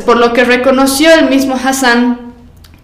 por lo que reconoció el mismo Hassan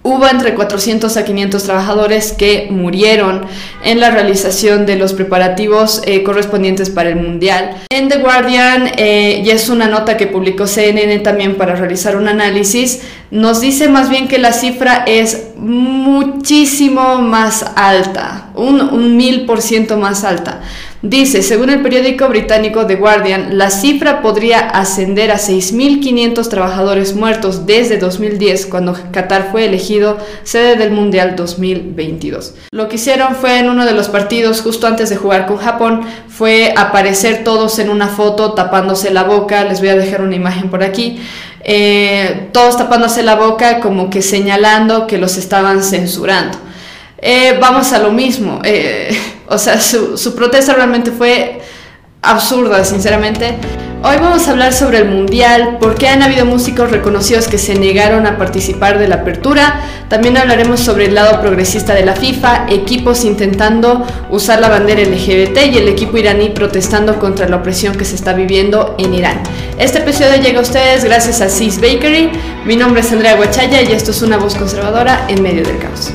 Hubo entre 400 a 500 trabajadores que murieron en la realización de los preparativos eh, correspondientes para el Mundial. En The Guardian, eh, y es una nota que publicó CNN también para realizar un análisis, nos dice más bien que la cifra es muchísimo más alta, un mil por ciento más alta. Dice, según el periódico británico The Guardian, la cifra podría ascender a 6.500 trabajadores muertos desde 2010, cuando Qatar fue elegido sede del Mundial 2022. Lo que hicieron fue en uno de los partidos, justo antes de jugar con Japón, fue aparecer todos en una foto tapándose la boca, les voy a dejar una imagen por aquí, eh, todos tapándose la boca como que señalando que los estaban censurando. Eh, vamos a lo mismo. Eh, o sea, su, protesta realmente fue absurda, sinceramente. Hoy vamos a hablar sobre el Mundial, por qué han habido músicos reconocidos que se negaron a participar de la apertura. También hablaremos sobre el lado progresista de la FIFA, equipos intentando usar la bandera LGBT y el equipo iraní protestando contra la opresión que se está viviendo en Irán. Este episodio llega a ustedes gracias a Cis Bakery. Mi nombre es Andrea Guachaya y esto es una voz conservadora en medio del caos.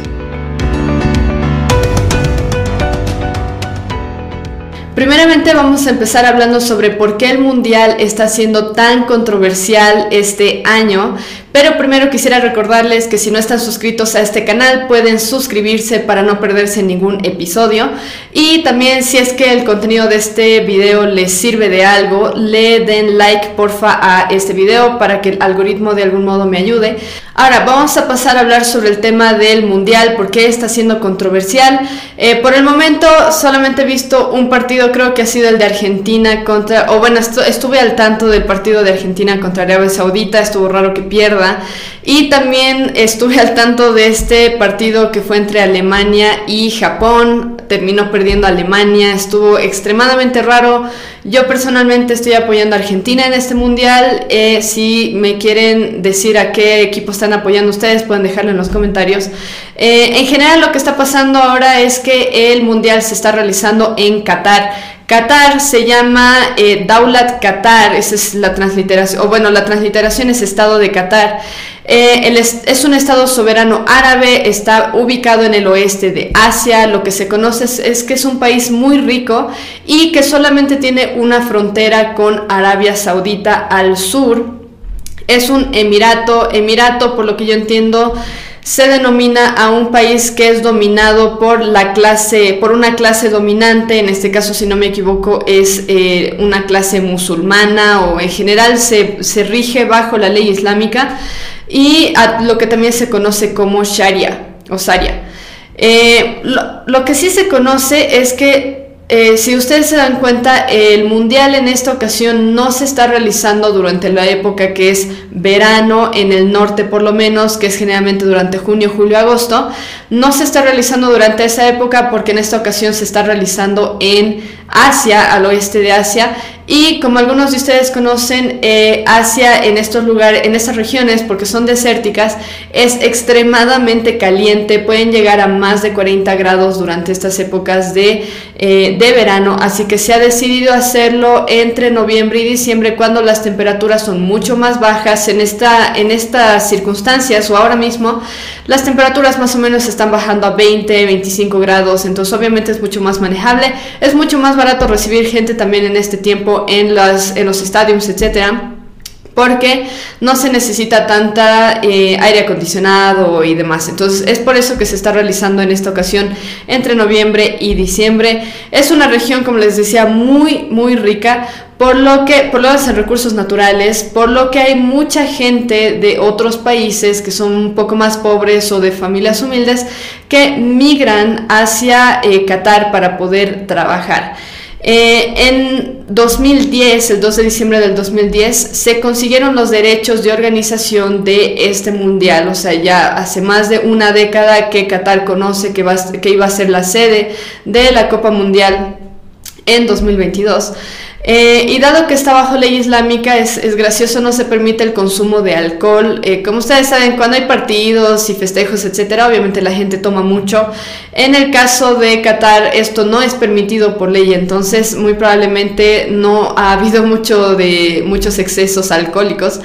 Primeramente vamos a empezar hablando sobre por qué el Mundial está siendo tan controversial este año, pero primero quisiera recordarles que si no están suscritos a este canal pueden suscribirse para no perderse ningún episodio y también si es que el contenido de este video les sirve de algo, le den like porfa a este video para que el algoritmo de algún modo me ayude. Ahora vamos a pasar a hablar sobre el tema del mundial, por qué está siendo controversial. Eh, por el momento solamente he visto un partido, creo que ha sido el de Argentina contra, o bueno, estuve al tanto del partido de Argentina contra Arabia Saudita, estuvo raro que pierda. Y también estuve al tanto de este partido que fue entre Alemania y Japón, terminó perdiendo Alemania, estuvo extremadamente raro. Yo personalmente estoy apoyando a Argentina en este mundial. Eh, si me quieren decir a qué equipo están apoyando ustedes, pueden dejarlo en los comentarios. Eh, en general lo que está pasando ahora es que el mundial se está realizando en Qatar. Qatar se llama eh, Daulat Qatar, esa es la transliteración, o bueno, la transliteración es Estado de Qatar. Eh, es, un estado soberano árabe, está ubicado en el oeste de Asia, lo que se conoce es, que es un país muy rico y que solamente tiene una frontera con Arabia Saudita al sur. Es un emirato, emirato por lo que yo entiendo se denomina a un país que es dominado por la clase, por una clase dominante, en este caso si no me equivoco es eh, una clase musulmana o en general se, se rige bajo la ley islámica y a lo que también se conoce como Sharia o Sharia. Eh, lo, que sí se conoce es que eh, si ustedes se dan cuenta, el mundial en esta ocasión no se está realizando durante la época que es verano en el norte por lo menos, que es generalmente durante junio, julio, agosto. No se está realizando durante esa época porque en esta ocasión se está realizando en Asia, al oeste de Asia, y como algunos de ustedes conocen, eh, Asia en estos lugares, en estas regiones, porque son desérticas, es extremadamente caliente, pueden llegar a más de 40 grados durante estas épocas de, eh, de verano, así que se ha decidido hacerlo entre noviembre y diciembre cuando las temperaturas son mucho más bajas. En, esta, en estas circunstancias o ahora mismo, las temperaturas más o menos están bajando a 20, 25 grados, entonces obviamente es mucho más manejable, es mucho más barato recibir gente también en este tiempo en, las, en los estadios, etcétera porque no se necesita tanta eh, aire acondicionado y demás. Entonces es por eso que se está realizando en esta ocasión entre noviembre y diciembre. Es una región, como les decía, muy, muy rica. Por lo que, por lo recursos naturales, por lo que hay mucha gente de otros países que son un poco más pobres o de familias humildes que migran hacia eh, Qatar para poder trabajar. Eh, en 2010, el 2 de diciembre del 2010, se consiguieron los derechos de organización de este mundial. O sea, ya hace más de una década que Qatar conoce que, va, que iba a ser la sede de la Copa Mundial en 2022. Eh, y dado que está bajo ley islámica, es, gracioso, no se permite el consumo de alcohol. Eh, como ustedes saben, cuando hay partidos y festejos, etcétera, obviamente la gente toma mucho. En el caso de Qatar, esto no es permitido por ley, entonces muy probablemente no ha habido mucho de muchos excesos alcohólicos.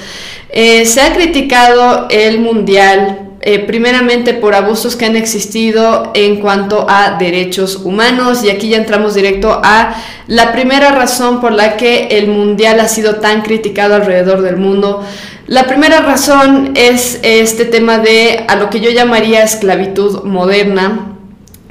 Eh, se ha criticado el Mundial eh, primeramente por abusos que han existido en cuanto a derechos humanos y aquí ya entramos directo a la primera razón por la que el mundial ha sido tan criticado alrededor del mundo. La primera razón es este tema de a lo que yo llamaría esclavitud moderna.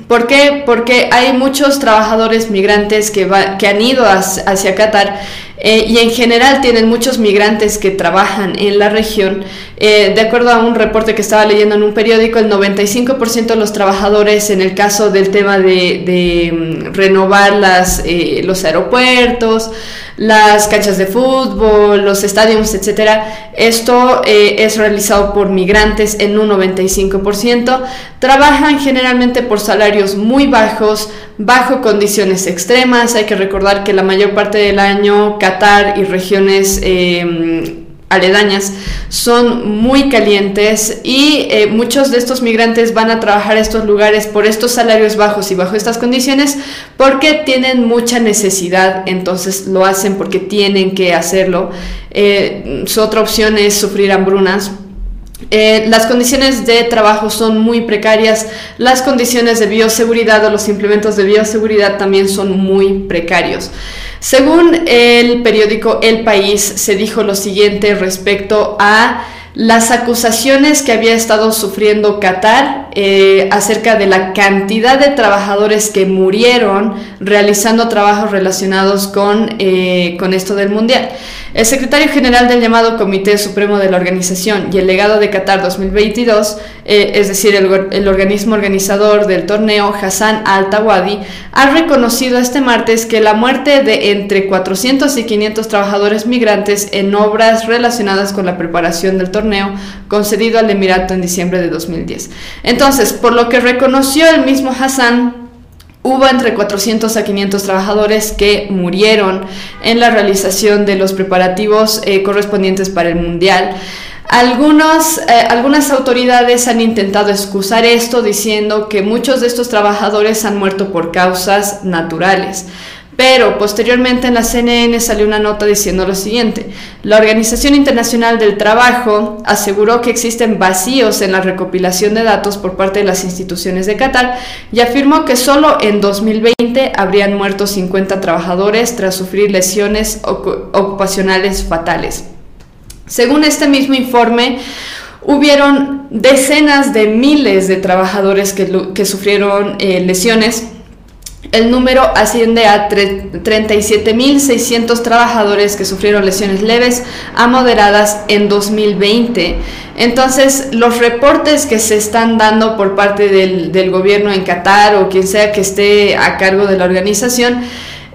¿Por qué? Porque hay muchos trabajadores migrantes que, que han ido hacia Qatar eh, y en general tienen muchos migrantes que trabajan en la región. Eh, de acuerdo a un reporte que estaba leyendo en un periódico, el 95% de los trabajadores en el caso del tema de, mm, renovar las, eh, los aeropuertos, las canchas de fútbol, los estadios, etcétera, esto es realizado por migrantes en un 95%. Trabajan generalmente por salarios muy bajos, bajo condiciones extremas. Hay que recordar que la mayor parte del año Qatar y regiones em, aledañas son muy calientes y eh, muchos de estos migrantes van a trabajar a estos lugares por estos salarios bajos y bajo estas condiciones porque tienen mucha necesidad, entonces lo hacen porque tienen que hacerlo. Eh, su otra opción es sufrir hambrunas eh, las condiciones de trabajo son muy precarias, las condiciones de bioseguridad o los implementos de bioseguridad también son muy precarios. Según el periódico El País, se dijo lo siguiente respecto a las acusaciones que había estado sufriendo Qatar eh, acerca de la cantidad de trabajadores que murieron realizando trabajos relacionados con, eh, con esto del Mundial. El secretario general del llamado Comité Supremo de la Organización y el legado de Qatar 2022, eh, es decir, el, organismo organizador del torneo, Hassan Al-Tawadi, ha reconocido este martes que la muerte de entre 400 y 500 trabajadores migrantes en obras relacionadas con la preparación del torneo concedido al Emirato en diciembre de 2010. Entonces, por lo que reconoció el mismo Hassan, Hubo entre 400 a 500 trabajadores que murieron en la realización de los preparativos eh, correspondientes para el Mundial. Eh, algunas autoridades han intentado excusar esto diciendo que muchos de estos trabajadores han muerto por causas naturales. Pero posteriormente en la CNN salió una nota diciendo lo siguiente. La Organización Internacional del Trabajo aseguró que existen vacíos en la recopilación de datos por parte de las instituciones de Qatar y afirmó que solo en 2020 habrían muerto 50 trabajadores tras sufrir lesiones ocupacionales fatales. Según este mismo informe, hubieron decenas de miles de trabajadores que, sufrieron eh, lesiones el número asciende a 37.600 trabajadores que sufrieron lesiones leves a moderadas en 2020. Entonces, los reportes que se están dando por parte del, del gobierno en Qatar o quien sea que esté a cargo de la organización,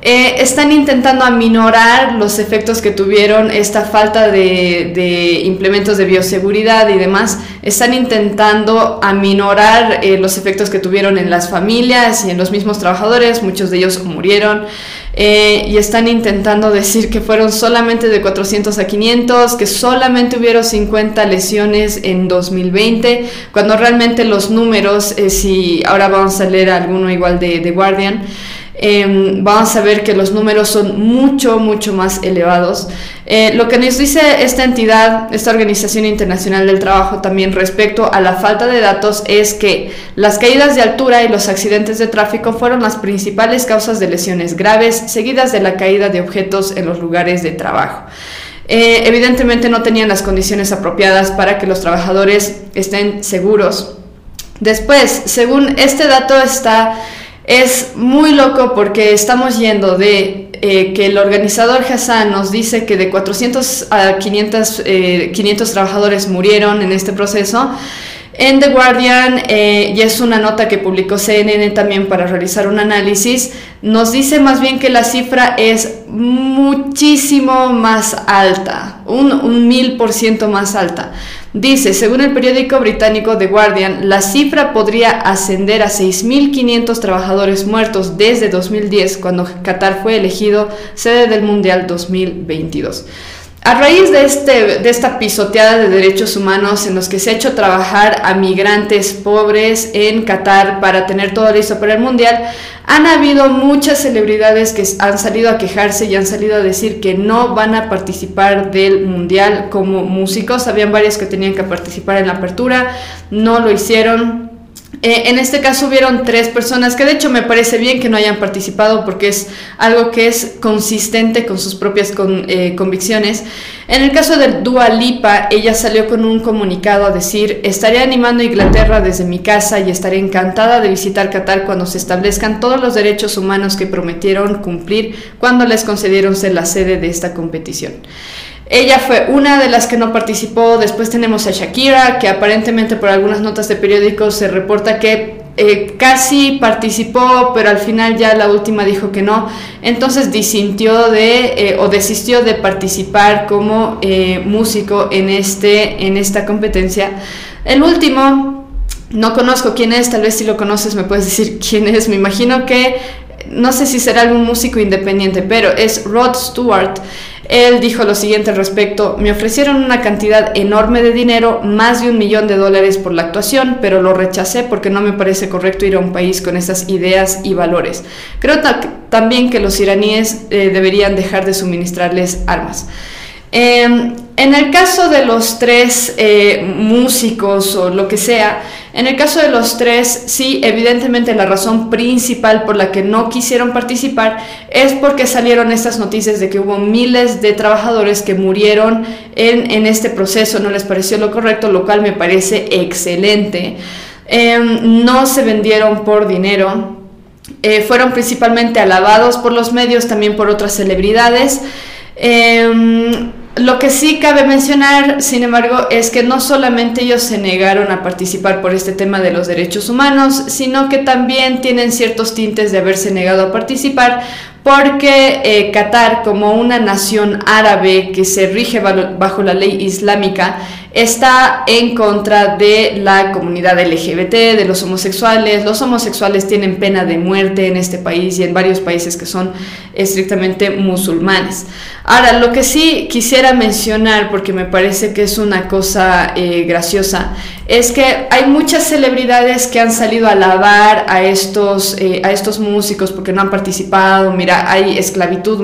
eh, están intentando aminorar los efectos que tuvieron esta falta de, implementos de bioseguridad y demás. Están intentando aminorar eh, los efectos que tuvieron en las familias y en los mismos trabajadores. Muchos de ellos murieron. Eh, y están intentando decir que fueron solamente de 400 a 500, que solamente hubieron 50 lesiones en 2020, cuando realmente los números, si ahora vamos a leer alguno igual de, de Guardian, Em, vamos a ver que los números son mucho, mucho más elevados. Eh, lo que nos dice esta entidad, esta Organización Internacional del Trabajo también respecto a la falta de datos es que las caídas de altura y los accidentes de tráfico fueron las principales causas de lesiones graves, seguidas de la caída de objetos en los lugares de trabajo. Eh, evidentemente no tenían las condiciones apropiadas para que los trabajadores estén seguros. Después, según este dato está es muy loco porque estamos yendo de eh, que el organizador Hassan nos dice que de 400 a 500, 500 eh, trabajadores murieron en este proceso. En The Guardian, eh, y es una nota que publicó CNN también para realizar un análisis, nos dice más bien que la cifra es muchísimo más alta, un mil por ciento más alta. Dice, según el periódico británico The Guardian, la cifra podría ascender a 6.500 trabajadores muertos desde 2010, cuando Qatar fue elegido sede del Mundial 2022. A raíz de, este, de esta pisoteada de derechos humanos en los que se ha hecho trabajar a migrantes pobres en Qatar para tener todo listo para el Mundial, han habido muchas celebridades que han salido a quejarse y han salido a decir que no van a participar del Mundial como músicos. Habían varios que tenían que participar en la apertura, no lo hicieron eh, en este caso hubieron tres personas que de hecho me parece bien que no hayan participado porque es algo que es consistente con sus propias eh, convicciones. En el caso de Dua Lipa, ella salió con un comunicado a decir, estaré animando a Inglaterra desde mi casa y estaré encantada de visitar Qatar cuando se establezcan todos los derechos humanos que prometieron cumplir cuando les concedieron ser la sede de esta competición. Ella fue una de las que no participó. Después tenemos a Shakira, que aparentemente por algunas notas de periódicos se reporta que eh, casi participó, pero al final ya la última dijo que no. Entonces disintió de eh, o desistió de participar como eh, músico en, este, en esta competencia. El último, no conozco quién es, tal vez si lo conoces me puedes decir quién es. Me imagino que no sé si será algún músico independiente, pero es Rod Stewart. Él dijo lo siguiente al respecto, me ofrecieron una cantidad enorme de dinero, más de un millón de dólares por la actuación, pero lo rechacé porque no me parece correcto ir a un país con esas ideas y valores. Creo también que los iraníes eh, deberían dejar de suministrarles armas. Em, en el caso de los tres eh, músicos o lo que sea, en el caso de los tres, sí, evidentemente la razón principal por la que no quisieron participar es porque salieron estas noticias de que hubo miles de trabajadores que murieron en, este proceso, no les pareció lo correcto, lo cual me parece excelente. Em, no se vendieron por dinero, eh, fueron principalmente alabados por los medios, también por otras celebridades. Em, lo que sí cabe mencionar, sin embargo, es que no solamente ellos se negaron a participar por este tema de los derechos humanos, sino que también tienen ciertos tintes de haberse negado a participar porque eh, Qatar, como una nación árabe que se rige bajo la ley islámica, está en contra de la comunidad LGBT, de los homosexuales. Los homosexuales tienen pena de muerte en este país y en varios países que son estrictamente musulmanes. Ahora, lo que sí quisiera mencionar, porque me parece que es una cosa eh, graciosa, es que hay muchas celebridades que han salido a alabar a estos, eh, a estos músicos porque no han participado. Mira, hay esclavitud,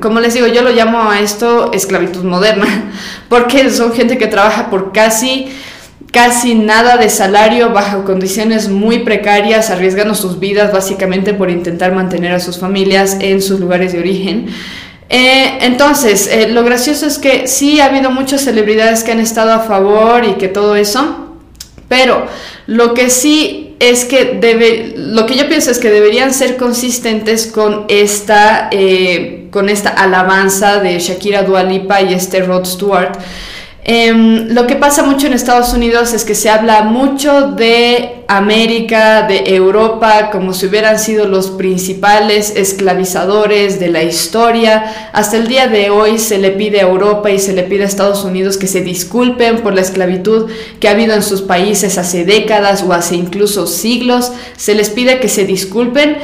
como les digo, yo lo llamo a esto esclavitud moderna, porque son gente que trabaja por casi casi nada de salario bajo condiciones muy precarias, arriesgando sus vidas básicamente por intentar mantener a sus familias en sus lugares de origen. Eh, entonces, eh, lo gracioso es que sí ha habido muchas celebridades que han estado a favor y que todo eso, pero lo que sí es que debe, lo que yo pienso es que deberían ser consistentes con esta, eh, con esta alabanza de Shakira Dualipa y este Rod Stewart. Em, lo que pasa mucho en Estados Unidos es que se habla mucho de América, de Europa, como si hubieran sido los principales esclavizadores de la historia. Hasta el día de hoy se le pide a Europa y se le pide a Estados Unidos que se disculpen por la esclavitud que ha habido en sus países hace décadas o hace incluso siglos. Se les pide que se disculpen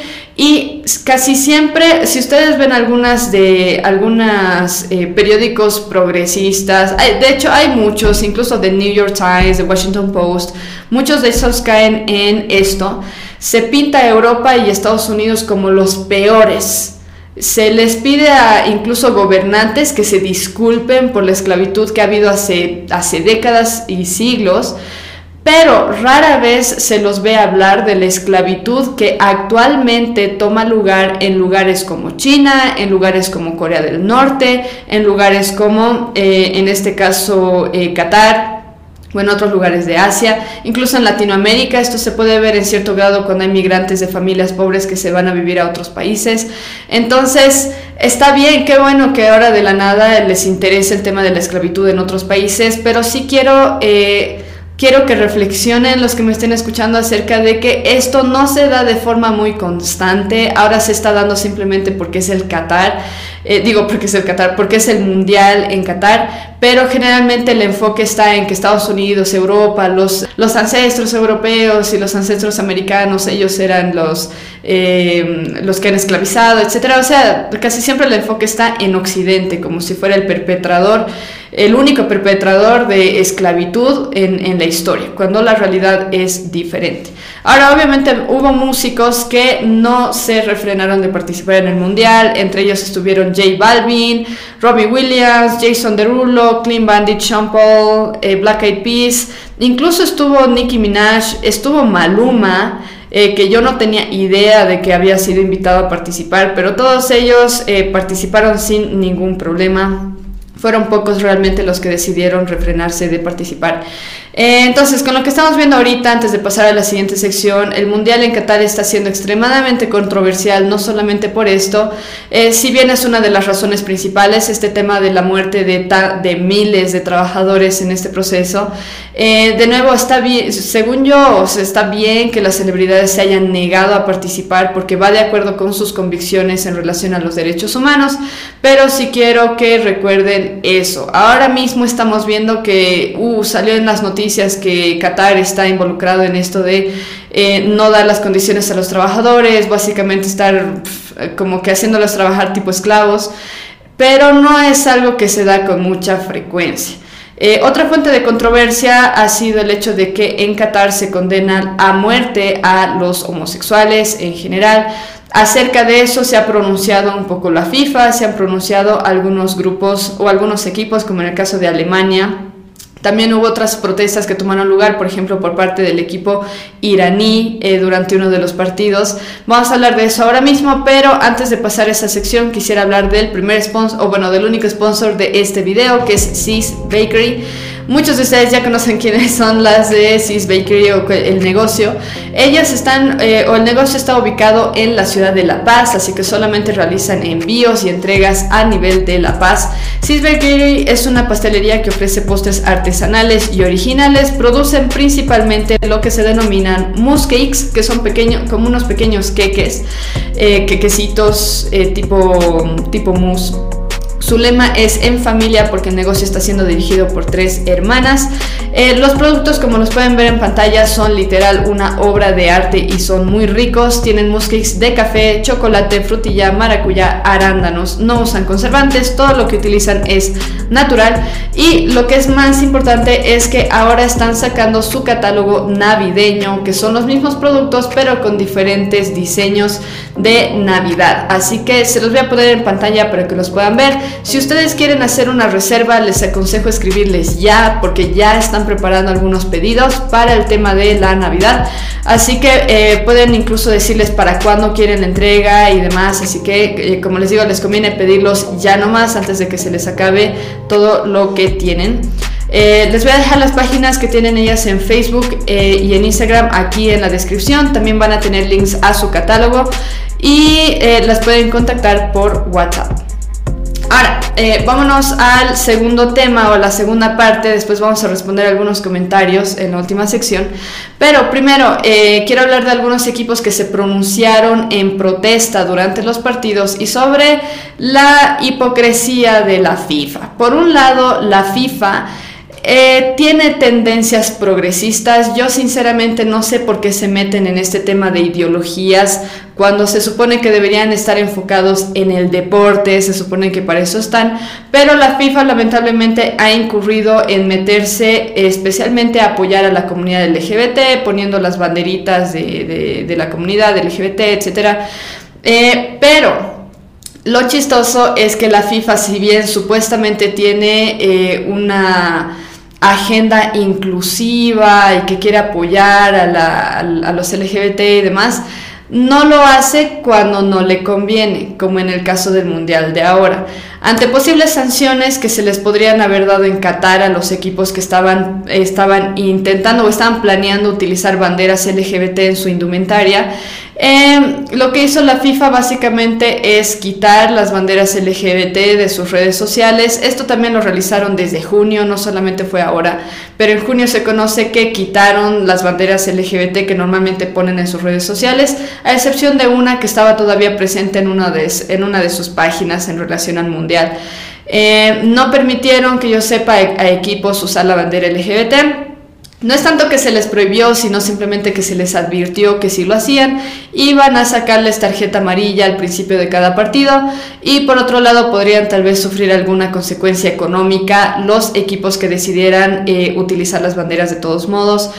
y casi siempre, si ustedes ven algunas de algunos eh, periódicos progresistas, de hecho hay muchos, incluso de New York Times, de Washington Post, muchos de esos caen en esto. Se pinta a Europa y Estados Unidos como los peores. Se les pide a incluso gobernantes que se disculpen por la esclavitud que ha habido hace, hace décadas y siglos pero rara vez se los ve hablar de la esclavitud que actualmente toma lugar en lugares como China, en lugares como Corea del Norte, en lugares como, eh, en este caso, eh, Qatar, o en otros lugares de Asia, incluso en Latinoamérica. Esto se puede ver en cierto grado cuando hay migrantes de familias pobres que se van a vivir a otros países. Entonces, está bien, qué bueno que ahora de la nada les interese el tema de la esclavitud en otros países, pero sí quiero... Eh, quiero que reflexionen los que me estén escuchando acerca de que esto no se da de forma muy constante, ahora se está dando simplemente porque es el Qatar. Eh, digo porque es el Qatar, porque es el mundial en Qatar, pero generalmente el enfoque está en que Estados Unidos, Europa, los, los ancestros europeos y los ancestros americanos, ellos eran los, eh, los que han esclavizado, etc. O sea, casi siempre el enfoque está en Occidente, como si fuera el perpetrador el único perpetrador de esclavitud en, en, la historia, cuando la realidad es diferente. Ahora, obviamente hubo músicos que no se refrenaron de participar en el Mundial, entre ellos estuvieron J Balvin, Robbie Williams, Jason Derulo, Clean Bandit, Sean eh, Black Eyed Peas, incluso estuvo Nicki Minaj, estuvo Maluma, eh, que yo no tenía idea de que había sido invitado a participar, pero todos ellos eh, participaron sin ningún problema. Fueron pocos realmente los que decidieron refrenarse de participar. Eh, entonces, con lo que estamos viendo ahorita, antes de pasar a la siguiente sección, el Mundial en Qatar está siendo extremadamente controversial, no solamente por esto, eh, si bien es una de las razones principales, este tema de la muerte de, de miles de trabajadores en este proceso. Eh, de nuevo, está bien, según yo, está bien que las celebridades se hayan negado a participar porque va de acuerdo con sus convicciones en relación a los derechos humanos, pero sí quiero que recuerden eso. Ahora mismo estamos viendo que uh, salió en las noticias que Qatar está involucrado en esto de eh, no dar las condiciones a los trabajadores, básicamente estar como que haciéndolos trabajar tipo esclavos, pero no es algo que se da con mucha frecuencia. Eh, otra fuente de controversia ha sido el hecho de que en Qatar se condena a muerte a los homosexuales en general. Acerca de eso se ha pronunciado un poco la FIFA, se han pronunciado algunos grupos o algunos equipos, como en el caso de Alemania, también hubo otras protestas que tomaron lugar, por ejemplo, por parte del equipo iraní eh, durante uno de los partidos. Vamos a hablar de eso ahora mismo, pero antes de pasar a esa sección quisiera hablar del primer sponsor, o bueno, del único sponsor de este video, que es Sis Bakery. Muchos de ustedes ya conocen quiénes son las de Sis Bakery o el negocio. Ellas están, eh, o el negocio está ubicado en la ciudad de La Paz, así que solamente realizan envíos y entregas a nivel de La Paz. Sis Bakery es una pastelería que ofrece postres artesanales y originales. Producen principalmente lo que se denominan mousse cakes, que son pequeños, como unos pequeños queques, eh, quequecitos eh, tipo, tipo mousse su lema es en familia porque el negocio está siendo dirigido por tres hermanas. Eh, los productos, como los pueden ver en pantalla, son literal una obra de arte y son muy ricos. Tienen muskix de café, chocolate, frutilla, maracuyá, arándanos. No usan conservantes, todo lo que utilizan es natural. Y lo que es más importante es que ahora están sacando su catálogo navideño, que son los mismos productos pero con diferentes diseños de Navidad. Así que se los voy a poner en pantalla para que los puedan ver. Si ustedes quieren hacer una reserva, les aconsejo escribirles ya porque ya están preparando algunos pedidos para el tema de la Navidad. Así que eh, pueden incluso decirles para cuándo quieren la entrega y demás. Así que, eh, como les digo, les conviene pedirlos ya nomás antes de que se les acabe todo lo que tienen. Eh, les voy a dejar las páginas que tienen ellas en Facebook y en Instagram aquí en la descripción. También van a tener links a su catálogo y las pueden contactar por WhatsApp. Ahora, eh, vámonos al segundo tema o la segunda parte, después vamos a responder algunos comentarios en la última sección. Pero primero, eh, quiero hablar de algunos equipos que se pronunciaron en protesta durante los partidos y sobre la hipocresía de la FIFA. Por un lado, la FIFA eh, tiene tendencias progresistas. Yo sinceramente no sé por qué se meten en este tema de ideologías cuando se supone que deberían estar enfocados en el deporte, se supone que para eso están, pero la FIFA lamentablemente ha incurrido en meterse especialmente a apoyar a la comunidad LGBT, poniendo las banderitas de, la comunidad LGBT, etc. Eh, pero lo chistoso es que la FIFA, si bien supuestamente tiene eh, una agenda inclusiva y que quiere apoyar a, los LGBT y demás, no lo hace cuando no le conviene, como en el caso del Mundial de ahora. Ante posibles sanciones que se les podrían haber dado en Qatar a los equipos que estaban, estaban intentando o estaban planeando utilizar banderas LGBT en su indumentaria, Eh, lo que hizo la FIFA básicamente es quitar las banderas LGBT de sus redes sociales. Esto también lo realizaron desde junio, no solamente fue ahora, pero en junio se conoce que quitaron las banderas LGBT que normalmente ponen en sus redes sociales, a excepción de una que estaba todavía presente en una de, sus páginas en relación al Mundial. Eh, no permitieron que yo sepa a equipos usar la bandera LGBT. No es tanto que se les prohibió, sino simplemente que se les advirtió que si lo hacían, iban a sacarles tarjeta amarilla al principio de cada partido y por otro lado podrían tal vez sufrir alguna consecuencia económica los equipos que decidieran eh, utilizar las banderas de todos modos.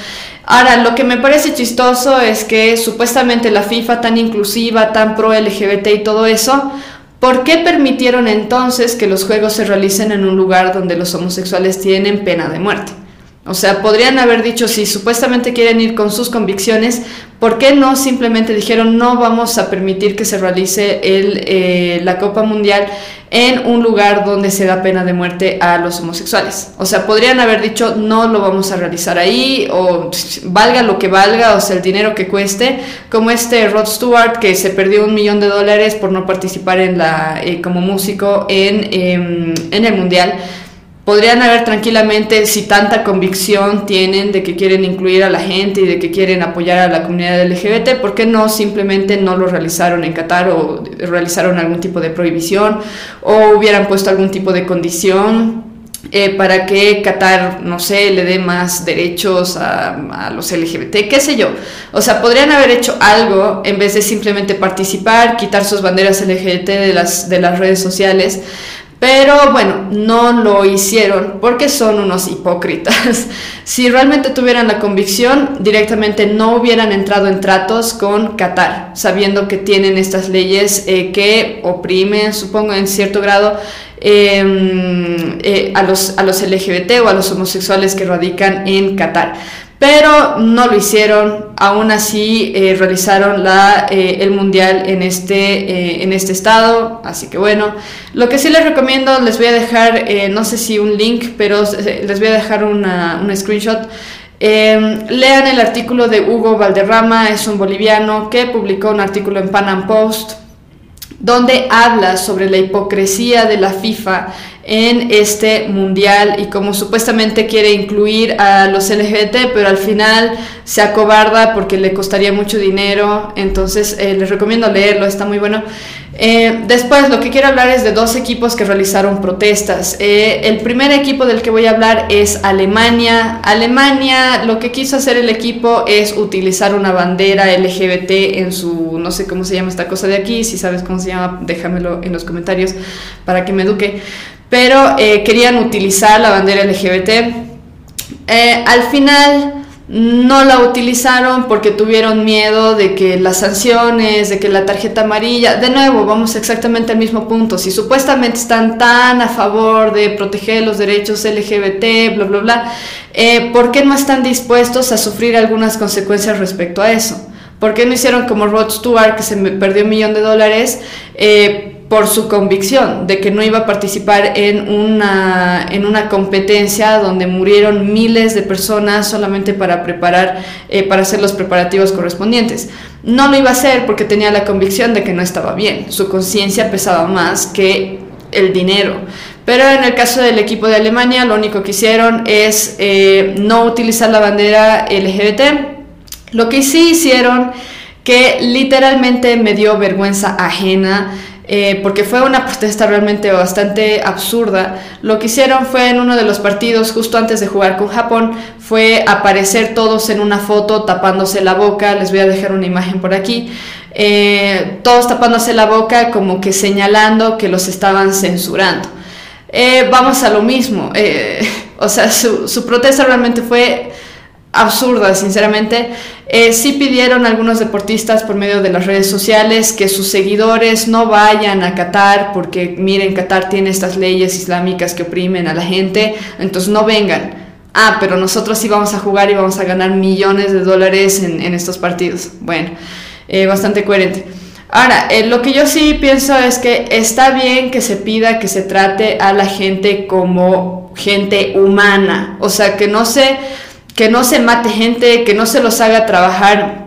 Ahora, lo que me parece chistoso es que supuestamente la FIFA tan inclusiva, tan pro LGBT y todo eso, ¿por qué permitieron entonces que los juegos se realicen en un lugar donde los homosexuales tienen pena de muerte? O sea, podrían haber dicho, si supuestamente quieren ir con sus convicciones, ¿por qué no simplemente dijeron no vamos a permitir que se realice el, eh, la Copa Mundial en un lugar donde se da pena de muerte a los homosexuales? O sea, podrían haber dicho no lo vamos a realizar ahí, o valga lo que valga, o sea, el dinero que cueste, como este Rod Stewart que se perdió un millón de dólares por no participar en la, eh, como músico en, em, en el Mundial podrían haber tranquilamente, si tanta convicción tienen de que quieren incluir a la gente y de que quieren apoyar a la comunidad LGBT, ¿por qué no simplemente no lo realizaron en Qatar o realizaron algún tipo de prohibición o hubieran puesto algún tipo de condición? Eh, para que Qatar, no sé, le dé más derechos a, a, los LGBT, qué sé yo. O sea, podrían haber hecho algo en vez de simplemente participar, quitar sus banderas LGBT de las, de las redes sociales, pero bueno, no lo hicieron porque son unos hipócritas. si realmente tuvieran la convicción, directamente no hubieran entrado en tratos con Qatar, sabiendo que tienen estas leyes eh, que oprimen, supongo, en cierto grado em, eh, a, los, a los LGBT o a los homosexuales que radican en Qatar pero no lo hicieron. Aún así eh, realizaron la, eh, el mundial en este, eh, en este estado, así que bueno. Lo que sí les recomiendo, les voy a dejar, no sé si un link, pero les voy a dejar una, un screenshot. lean el artículo de Hugo Valderrama, es un boliviano que publicó un artículo en Pan Post donde habla sobre la hipocresía de la FIFA en este mundial y como supuestamente quiere incluir a los LGBT, pero al final se acobarda porque le costaría mucho dinero, entonces eh, les recomiendo leerlo, está muy bueno. Eh, después, lo que quiero hablar es de dos equipos que realizaron protestas. Eh, el primer equipo del que voy a hablar es Alemania. Alemania, lo que quiso hacer el equipo es utilizar una bandera LGBT en su, no sé cómo se llama esta cosa de aquí, si sabes cómo se llama, déjamelo en los comentarios para que me eduque pero eh, querían utilizar la bandera LGBT. Eh, al final no la utilizaron porque tuvieron miedo de que las sanciones, de que la tarjeta amarilla, de nuevo, vamos exactamente al mismo punto, si supuestamente están tan a favor de proteger los derechos LGBT, bla, bla, bla, eh, ¿por qué no están dispuestos a sufrir algunas consecuencias respecto a eso? ¿Por qué no hicieron como Rod Stewart, que se perdió un millón de dólares? Por su convicción de que no iba a participar en una, en una competencia donde murieron miles de personas solamente para preparar, eh, para hacer los preparativos correspondientes. No lo iba a hacer porque tenía la convicción de que no estaba bien. Su conciencia pesaba más que el dinero. Pero en el caso del equipo de Alemania, lo único que hicieron es eh, no utilizar la bandera LGBT. Lo que sí hicieron, que literalmente me dio vergüenza ajena, eh, porque fue una protesta realmente bastante absurda. Lo que hicieron fue en uno de los partidos, justo antes de jugar con Japón, fue aparecer todos en una foto tapándose la boca, les voy a dejar una imagen por aquí, eh, todos tapándose la boca como que señalando que los estaban censurando. Eh, vamos a lo mismo, o sea, su, su protesta realmente fue absurda, sinceramente. Eh, sí pidieron algunos deportistas por medio de las redes sociales que sus seguidores no vayan a Qatar porque miren, Qatar tiene estas leyes islámicas que oprimen a la gente, entonces no vengan. Ah, pero nosotros sí vamos a jugar y vamos a ganar millones de dólares en, estos partidos. Bueno, eh, bastante coherente. Ahora, eh, lo que yo sí pienso es que está bien que se pida que se trate a la gente como gente humana, o sea, que no se que no se mate gente, que no se los haga trabajar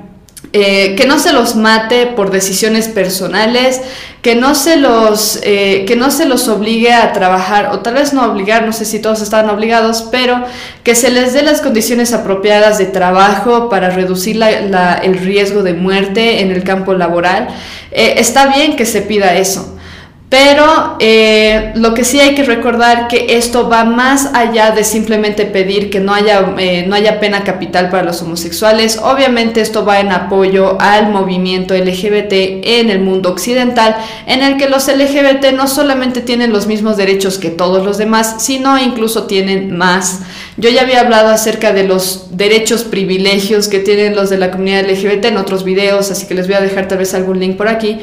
eh, que no se los mate por decisiones personales, que no, se los, eh, que no se los obligue a trabajar, o tal vez no obligar, no sé si todos estaban obligados, pero que se les dé las condiciones apropiadas de trabajo para reducir el riesgo de muerte en el campo laboral. Eh, está bien que se pida eso. Pero eh, lo que sí hay que recordar que esto va más allá de simplemente pedir que no haya, eh, no haya pena capital para los homosexuales. Obviamente esto va en apoyo al movimiento LGBT en el mundo occidental, en el que los LGBT no solamente tienen los mismos derechos que todos los demás, sino incluso tienen más. Yo ya había hablado acerca de los derechos, privilegios que tienen los de la comunidad LGBT en otros videos, así que les voy a dejar tal vez algún link por aquí.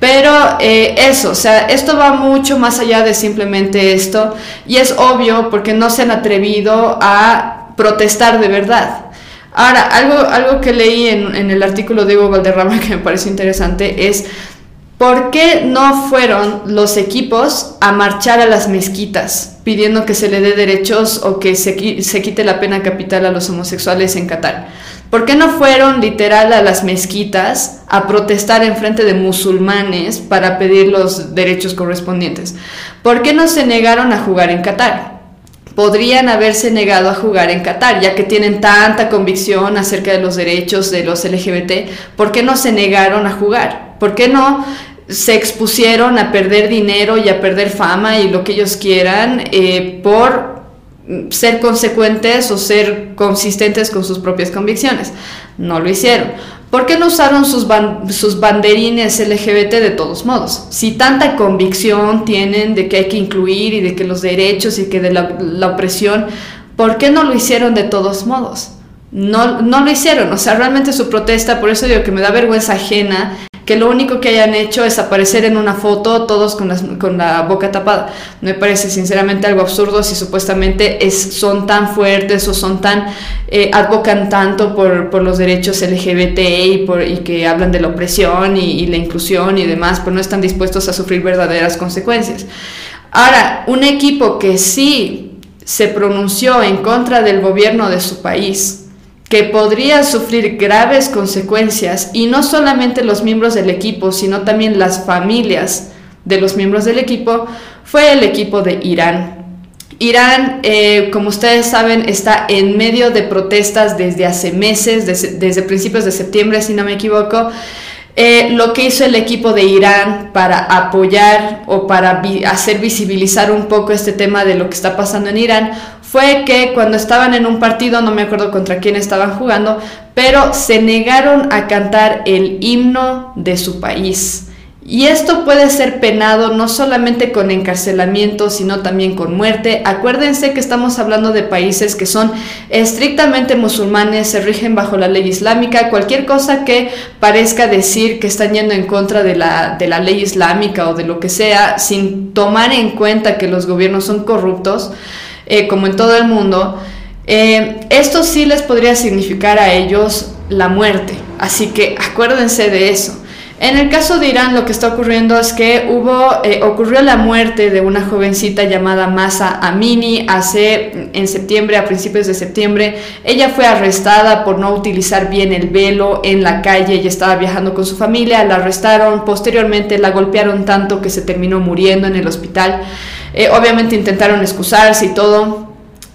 Pero eh, eso, o sea, esto va mucho más allá de simplemente esto y es obvio porque no se han atrevido a protestar de verdad. Ahora, algo, algo que leí en, el artículo de Hugo Valderrama que me pareció interesante es ¿Por qué no fueron los equipos a marchar a las mezquitas pidiendo que se le dé derechos o que se, se, quite la pena capital a los homosexuales en Qatar? ¿Por qué no fueron literal a las mezquitas a protestar en frente de musulmanes para pedir los derechos correspondientes? ¿Por qué no se negaron a jugar en Qatar? Podrían haberse negado a jugar en Qatar, ya que tienen tanta convicción acerca de los derechos de los LGBT. ¿Por qué no se negaron a jugar? ¿Por qué no se expusieron a perder dinero y a perder fama y lo que ellos quieran eh, por ser consecuentes o ser consistentes con sus propias convicciones. No lo hicieron. ¿Por qué no usaron sus, banderines LGBT de todos modos? Si tanta convicción tienen de que hay que incluir y de que los derechos y que de la, la opresión, ¿por qué no lo hicieron de todos modos? No, no lo hicieron, o sea, realmente su protesta, por eso digo que me da vergüenza ajena que lo único que hayan hecho es aparecer en una foto todos con, con la boca tapada. Me parece sinceramente algo absurdo si supuestamente es, son tan fuertes o son tan, eh, advocan tanto por, por, los derechos LGBT y, que hablan de la opresión y, y la inclusión y demás, pero no están dispuestos a sufrir verdaderas consecuencias. Ahora, un equipo que sí se pronunció en contra del gobierno de su país, que podría sufrir graves consecuencias y no solamente los miembros del equipo, sino también las familias de los miembros del equipo, fue el equipo de Irán. Irán, eh, como ustedes saben, está en medio de protestas desde hace meses, desde, desde principios de septiembre, si no me equivoco. Eh, lo que hizo el equipo de Irán para apoyar o para hacer visibilizar un poco este tema de lo que está pasando en Irán fue que cuando estaban en un partido, no me acuerdo contra quién estaban jugando, pero se negaron a cantar el himno de su país. Y esto puede ser penado no solamente con encarcelamiento, sino también con muerte. Acuérdense que estamos hablando de países que son estrictamente musulmanes, se rigen bajo la ley islámica. Cualquier cosa que parezca decir que están yendo en contra de la, de la ley islámica o de lo que sea, sin tomar en cuenta que los gobiernos son corruptos, eh, como en todo el mundo, eh, esto sí les podría significar a ellos la muerte. Así que acuérdense de eso. En el caso de Irán lo que está ocurriendo es que hubo, eh, ocurrió la muerte de una jovencita llamada Masa Amini hace en septiembre, a principios de septiembre. Ella fue arrestada por no utilizar bien el velo en la calle, ella estaba viajando con su familia, la arrestaron, posteriormente la golpearon tanto que se terminó muriendo en el hospital. Eh, obviamente intentaron excusarse y todo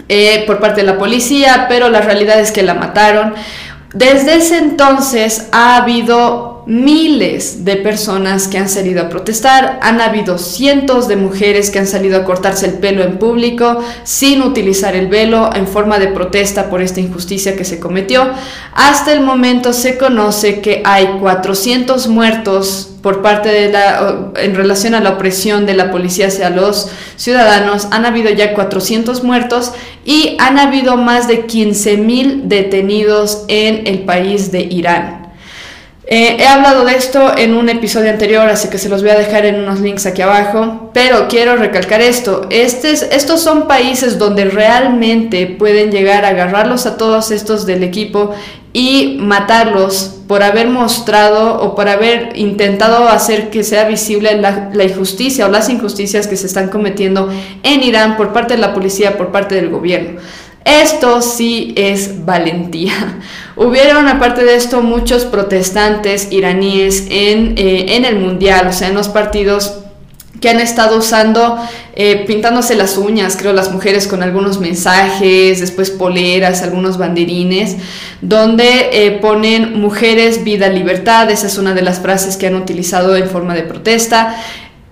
eh, por parte de la policía, pero la realidad es que la mataron. Desde ese entonces ha habido miles de personas que han salido a protestar, han habido cientos de mujeres que han salido a cortarse el pelo en público sin utilizar el velo en forma de protesta por esta injusticia que se cometió. Hasta el momento se conoce que hay 400 muertos por parte de la en relación a la opresión de la policía hacia los ciudadanos, han habido ya 400 muertos y han habido más de 15 mil detenidos en el país de Irán. Eh, he hablado de esto en un episodio anterior, así que se los voy a dejar en unos links aquí abajo, pero quiero recalcar esto, estos son países donde realmente pueden llegar a agarrarlos a todos estos del equipo y matarlos por haber mostrado o por haber intentado hacer que sea visible la, la, injusticia o las injusticias que se están cometiendo en Irán por parte de la policía, por parte del gobierno. Esto sí es valentía. Hubieron, aparte de esto, muchos protestantes iraníes en, eh, en el mundial, o sea, en los partidos que han estado usando, eh, pintándose las uñas, creo, las mujeres con algunos mensajes, después poleras, algunos banderines, donde eh, ponen mujeres, vida, libertad, esa es una de las frases que han utilizado en forma de protesta.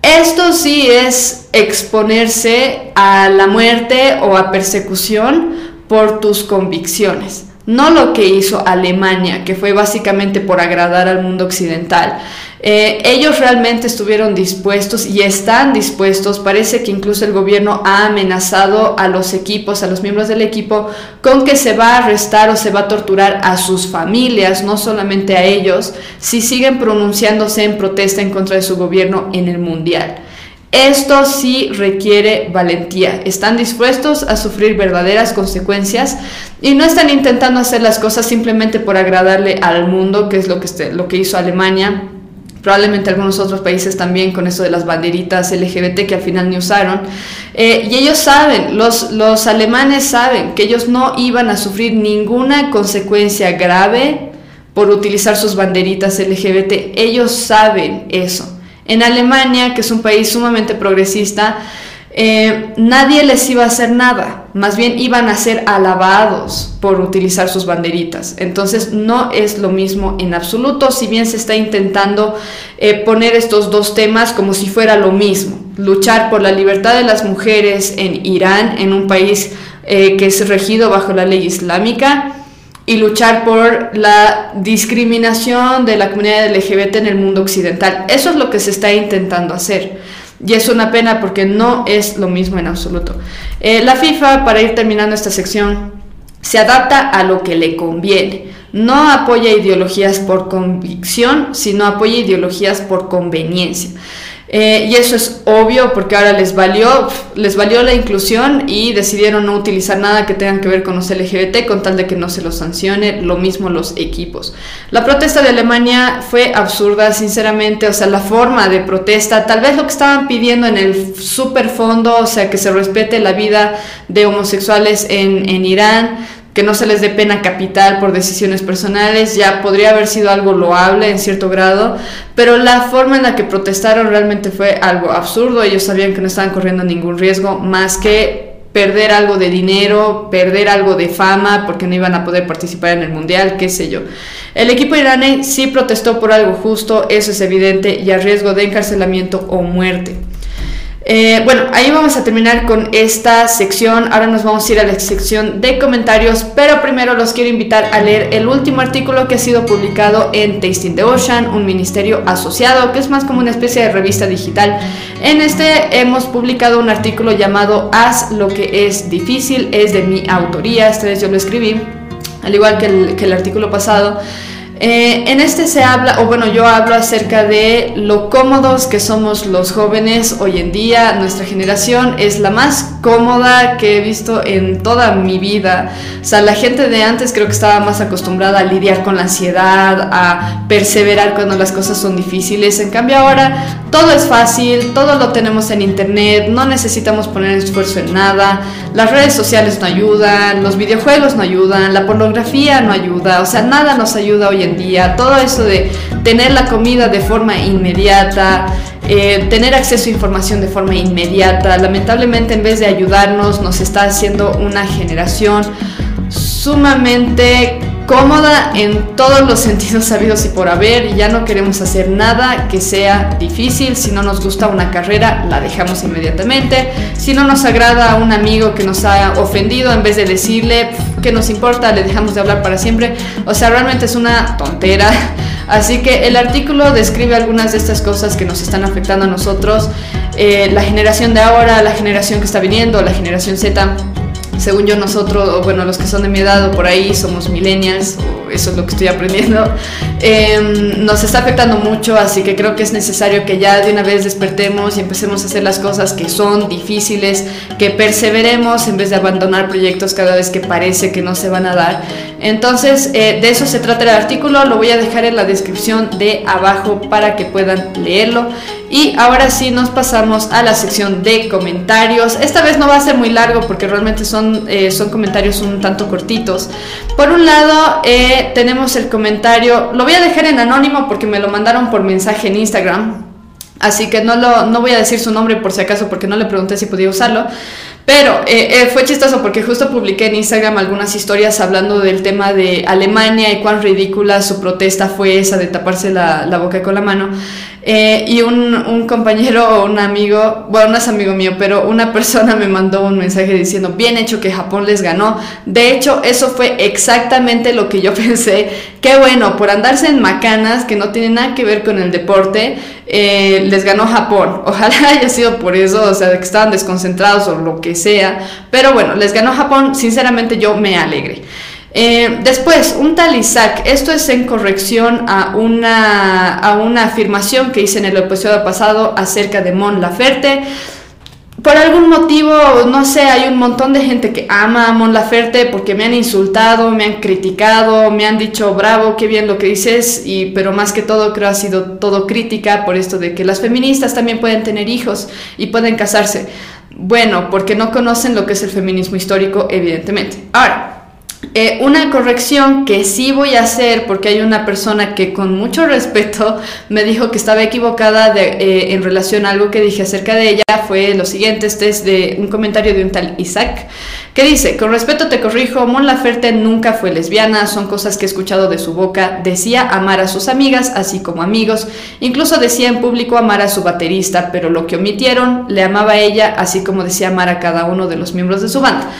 Esto sí es exponerse a la muerte o a persecución por tus convicciones no lo que hizo Alemania, que fue básicamente por agradar al mundo occidental. Eh, ellos realmente estuvieron dispuestos y están dispuestos, parece que incluso el gobierno ha amenazado a los equipos, a los miembros del equipo, con que se va a arrestar o se va a torturar a sus familias, no solamente a ellos, si siguen pronunciándose en protesta en contra de su gobierno en el Mundial. Esto sí requiere valentía. Están dispuestos a sufrir verdaderas consecuencias y no están intentando hacer las cosas simplemente por agradarle al mundo, que es lo que, este, lo que hizo Alemania. Probablemente algunos otros países también con eso de las banderitas LGBT que al final ni usaron. Eh, y ellos saben, los, los alemanes saben que ellos no iban a sufrir ninguna consecuencia grave por utilizar sus banderitas LGBT. Ellos saben eso. En Alemania, que es un país sumamente progresista, eh, nadie les iba a hacer nada, más bien iban a ser alabados por utilizar sus banderitas. Entonces no es lo mismo en absoluto, si bien se está intentando eh, poner estos dos temas como si fuera lo mismo, luchar por la libertad de las mujeres en Irán, en un país eh, que es regido bajo la ley islámica, y luchar por la discriminación de la comunidad LGBT en el mundo occidental. Eso es lo que se está intentando hacer. Y es una pena porque no es lo mismo en absoluto. Eh, la FIFA, para ir terminando esta sección, se adapta a lo que le conviene. No apoya ideologías por convicción, sino apoya ideologías por conveniencia. Eh, y eso es obvio porque ahora les valió, les valió la inclusión y decidieron no utilizar nada que tenga que ver con los LGBT con tal de que no se los sancione, lo mismo los equipos. La protesta de Alemania fue absurda, sinceramente, o sea, la forma de protesta, tal vez lo que estaban pidiendo en el super fondo, o sea, que se respete la vida de homosexuales en, en Irán, que no se les dé pena capital por decisiones personales, ya podría haber sido algo loable en cierto grado, pero la forma en la que protestaron realmente fue algo absurdo, ellos sabían que no estaban corriendo ningún riesgo más que perder algo de dinero, perder algo de fama, porque no iban a poder participar en el mundial, qué sé yo. El equipo iraní sí protestó por algo justo, eso es evidente, y a riesgo de encarcelamiento o muerte. Eh, bueno, ahí vamos a terminar con esta sección. Ahora nos vamos a ir a la sección de comentarios, pero primero los quiero invitar a leer el último artículo que ha sido publicado en Tasting the Ocean, un ministerio asociado que es más como una especie de revista digital. En este hemos publicado un artículo llamado Haz lo que es difícil, es de mi autoría, esta vez yo lo escribí, al igual que el, que el artículo pasado. Eh, en este se habla, o bueno, yo hablo acerca de lo cómodos que somos los jóvenes hoy en día. Nuestra generación es la más cómoda que he visto en toda mi vida. O sea, la gente de antes creo que estaba más acostumbrada a lidiar con la ansiedad, a perseverar cuando las cosas son difíciles. En cambio ahora todo es fácil, todo lo tenemos en internet, no necesitamos poner esfuerzo en nada. Las redes sociales no ayudan, los videojuegos no ayudan, la pornografía no ayuda. O sea, nada nos ayuda hoy en día, todo eso de tener la comida de forma inmediata, eh, tener acceso a información de forma inmediata, lamentablemente en vez de ayudarnos nos está haciendo una generación sumamente cómoda en todos los sentidos sabidos y por haber ya no queremos hacer nada que sea difícil. Si no nos gusta una carrera, la dejamos inmediatamente. Si no nos agrada a un amigo que nos ha ofendido, en vez de decirle que nos importa, le dejamos de hablar para siempre. O sea, realmente es una tontera. Así que el artículo describe algunas de estas cosas que nos están afectando a nosotros. Eh, la generación de ahora, la generación que está viniendo, la generación Z según yo nosotros, o bueno, los que son de mi edad o por ahí, somos millennials, eso es lo que estoy aprendiendo, em, nos está afectando mucho, así que creo que es necesario que ya de una vez despertemos y empecemos a hacer las cosas que son difíciles, que perseveremos en vez de abandonar proyectos cada vez que parece que no se van a dar. Entonces, eh, de eso se trata el artículo, lo voy a dejar en la descripción de abajo para que puedan leerlo. Y ahora sí nos pasamos a la sección de comentarios. Esta vez no va a ser muy largo porque realmente son, eh, son comentarios un tanto cortitos. Por un lado eh, tenemos el comentario, lo voy a dejar en anónimo porque me lo mandaron por mensaje en Instagram. Así que no, lo, no voy a decir su nombre por si acaso porque no le pregunté si podía usarlo. Pero eh, fue chistoso porque justo publiqué en Instagram algunas historias hablando del tema de Alemania y cuán ridícula su protesta fue esa de taparse la, la boca con la mano. Eh, y un, un, compañero o un amigo, bueno, no es amigo mío, pero una persona me mandó un mensaje diciendo, bien hecho que Japón les ganó. De hecho, eso fue exactamente lo que yo pensé. Qué bueno, por andarse en macanas que no tienen nada que ver con el deporte, eh, les ganó Japón. Ojalá haya sido por eso, o sea, que estaban desconcentrados o lo que sea. Pero bueno, les ganó Japón, sinceramente yo me alegré. Eh, después, un tal Isaac, esto es en corrección a una, a una afirmación que hice en el episodio pasado acerca de Mon Laferte. Por algún motivo, no sé, hay un montón de gente que ama a Mon Laferte porque me han insultado, me han criticado, me han dicho bravo, qué bien lo que dices, y, pero más que todo creo ha sido todo crítica por esto de que las feministas también pueden tener hijos y pueden casarse. Bueno, porque no conocen lo que es el feminismo histórico, evidentemente. Ahora, eh, una corrección que sí voy a hacer porque hay una persona que con mucho respeto me dijo que estaba equivocada eh, en relación a algo que dije acerca de ella fue lo siguiente, este es de un comentario de un tal Isaac que dice, con respeto te corrijo, Mon Laferte nunca fue lesbiana, son cosas que he escuchado de su boca, decía amar a sus amigas así como amigos, incluso decía en público amar a su baterista, pero lo que omitieron, le amaba a ella así como decía amar a cada uno de los miembros de su banda.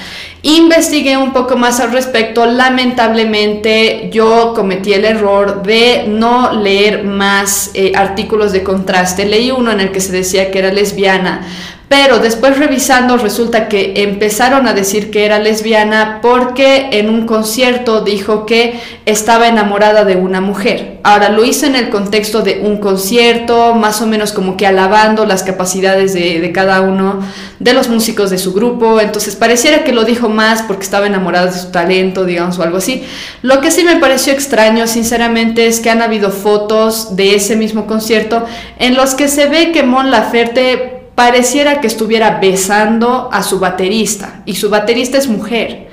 Investigué un poco más al respecto. Lamentablemente yo cometí el error de no leer más eh, artículos de contraste. Leí uno en el que se decía que era lesbiana, pero después revisando resulta que empezaron a decir que era lesbiana porque en un concierto dijo que estaba enamorada de una mujer. Ahora lo hizo en el contexto de un concierto, más o menos como que alabando las capacidades de, cada uno de los músicos de su grupo. Entonces pareciera que lo dijo más porque estaba enamorada de su talento, digamos, o algo así. Lo que sí me pareció extraño, sinceramente, es que han habido fotos de ese mismo concierto en los que se ve que Mon Laferte pareciera que estuviera besando a su baterista y su baterista es mujer.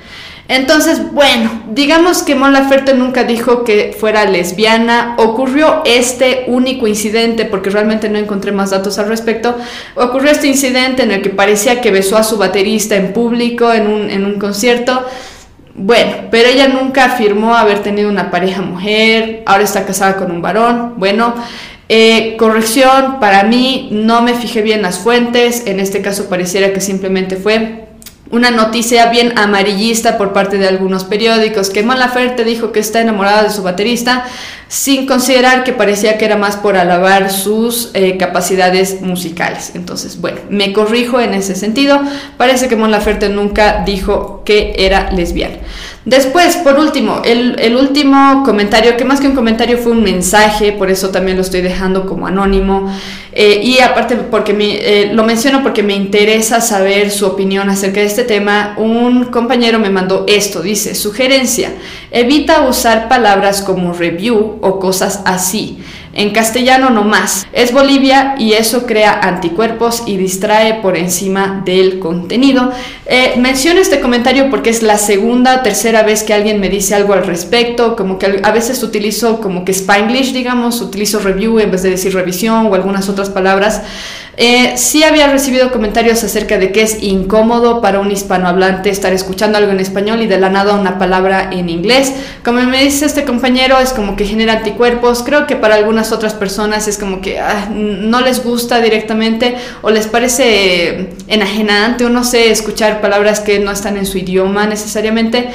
Entonces, bueno, digamos que Mon Laferte nunca dijo que fuera lesbiana. Ocurrió este único incidente, porque realmente no encontré más datos al respecto. Ocurrió este incidente en el que parecía que besó a su baterista en público, en un, en un concierto. Bueno, pero ella nunca afirmó haber tenido una pareja mujer, ahora está casada con un varón. Bueno, eh, corrección, para mí no me fijé bien las fuentes, en este caso pareciera que simplemente fue una noticia bien amarillista por parte de algunos periódicos, que Mon Laferte dijo que está enamorada de su baterista, sin considerar que parecía que era más por alabar sus eh, capacidades musicales. Entonces, bueno, me corrijo en ese sentido, parece que Mon Laferte nunca dijo que era lesbiana. Después, por último, el, último comentario, que más que un comentario fue un mensaje, por eso también lo estoy dejando como anónimo. Eh, y aparte, porque eh, lo menciono porque me interesa saber su opinión acerca de este tema. Un compañero me mandó esto, dice, sugerencia, evita usar palabras como review o cosas así en castellano no más. Es Bolivia y eso crea anticuerpos y distrae por encima del contenido. Eh, menciono este comentario porque es la segunda tercera vez que alguien me dice algo al respecto, como que a veces utilizo como que Spanglish, digamos, utilizo review en vez de decir revisión o algunas otras palabras. Eh, sí había recibido comentarios acerca de que es incómodo para un hispanohablante estar escuchando algo en español y de la nada una palabra en inglés. Como me dice este compañero, es como que genera anticuerpos. Creo que para algunas otras personas es como que ah, no les gusta directamente o les parece enajenante o no sé, escuchar palabras que no están en su idioma necesariamente.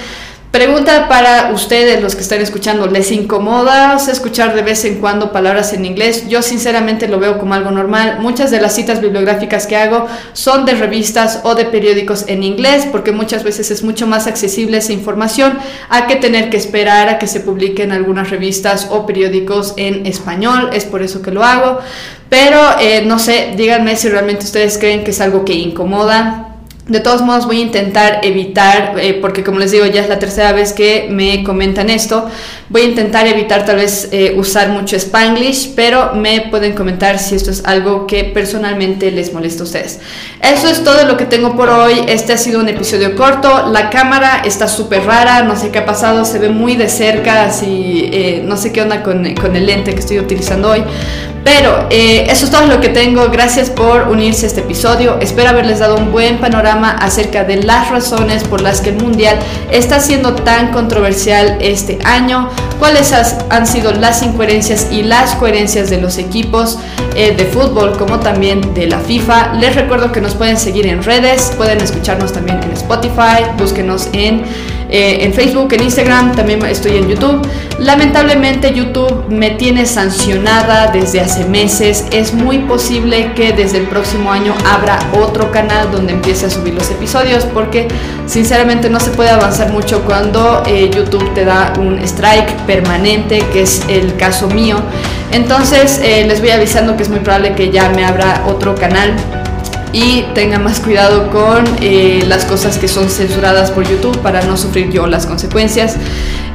Pregunta para ustedes, los que están escuchando, ¿les incomoda escuchar de vez en cuando palabras en inglés? Yo sinceramente lo veo como algo normal. Muchas de las citas bibliográficas que hago son de revistas o de periódicos en inglés, porque muchas veces es mucho más accesible esa información a que tener que esperar a que se publiquen algunas revistas o periódicos en español. Es por eso que lo hago. Pero eh, no sé, díganme si realmente ustedes creen que es algo que incomoda de todos modos voy a intentar evitar, eh, porque como les digo, ya es la tercera vez que me comentan esto, voy a intentar evitar tal vez eh, usar mucho spanglish, pero me pueden comentar si esto es algo que personalmente les molesta a ustedes. Eso es todo lo que tengo por hoy, este ha sido un episodio corto, la cámara está súper rara, no sé qué ha pasado, se ve muy de cerca, así, eh, no sé qué onda con, con el lente que estoy utilizando hoy, pero eh, eso es todo lo que tengo. Gracias por unirse a este episodio. Espero haberles dado un buen panorama acerca de las razones por las que el Mundial está siendo tan controversial este año, cuáles han sido las incoherencias y las coherencias de los equipos eh, de fútbol como también de la FIFA. Les recuerdo que nos pueden seguir en redes, pueden escucharnos también en Spotify, búsquenos en eh, en Facebook, en Instagram, también estoy en YouTube. Lamentablemente YouTube me tiene sancionada desde hace meses. Es muy posible que desde el próximo año abra otro canal donde empiece a subir los episodios porque sinceramente no se puede avanzar mucho cuando eh, YouTube te da un strike permanente, que es el caso mío. Entonces eh, les voy avisando que es muy probable que ya me abra otro canal y tenga más cuidado con eh, las cosas que son censuradas por YouTube para no sufrir yo las consecuencias.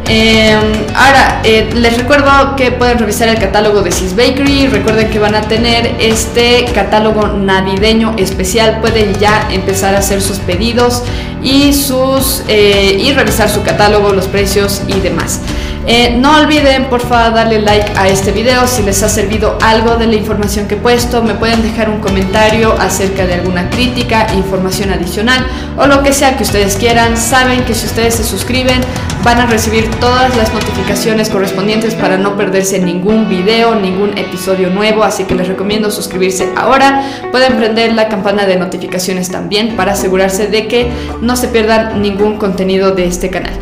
Em, ahora, eh, les recuerdo que pueden revisar el catálogo de Sis Bakery. Recuerden que van a tener este catálogo navideño especial. Pueden ya empezar a hacer sus pedidos y, sus, eh, y revisar su catálogo, los precios y demás. Eh, no olviden por favor darle like a este video si les ha servido algo de la información que he puesto. Me pueden dejar un comentario acerca de alguna crítica, información adicional o lo que sea que ustedes quieran. Saben que si ustedes se suscriben van a recibir todas las notificaciones correspondientes para no perderse ningún video, ningún episodio nuevo. Así que les recomiendo suscribirse ahora. Pueden prender la campana de notificaciones también para asegurarse de que no se pierdan ningún contenido de este canal.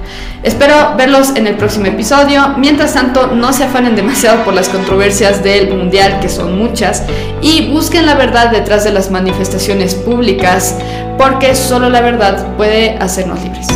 Espero verlos en el próximo episodio. Mientras tanto, no se afanen demasiado por las controversias del mundial, que son muchas, y busquen la verdad detrás de las manifestaciones públicas, porque solo la verdad puede hacernos libres.